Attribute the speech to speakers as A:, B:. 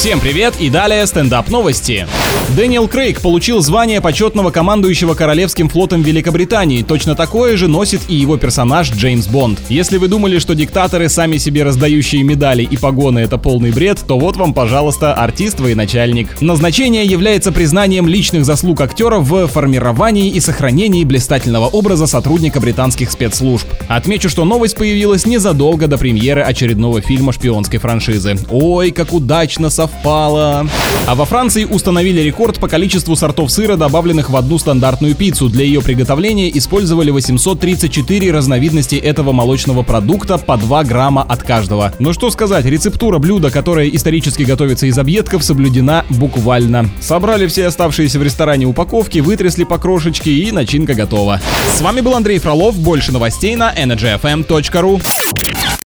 A: Всем привет и далее стендап новости. Дэниел Крейг получил звание почетного командующего Королевским флотом Великобритании. Точно такое же носит и его персонаж Джеймс Бонд. Если вы думали, что диктаторы, сами себе раздающие медали и погоны это полный бред, то вот вам, пожалуйста, артист военачальник. Назначение является признанием личных заслуг актера в формировании и сохранении блистательного образа сотрудника британских спецслужб. Отмечу, что новость появилась незадолго до премьеры очередного фильма шпионской франшизы. Ой, как удачно совпало. А во Франции установили рекорд по количеству сортов сыра, добавленных в одну стандартную пиццу. Для ее приготовления использовали 834 разновидности этого молочного продукта по 2 грамма от каждого. Но что сказать, рецептура блюда, которое исторически готовится из объедков, соблюдена буквально. Собрали все оставшиеся в ресторане упаковки, вытрясли по крошечке и начинка готова. С вами был Андрей Фролов. Больше новостей на energyfm.ru.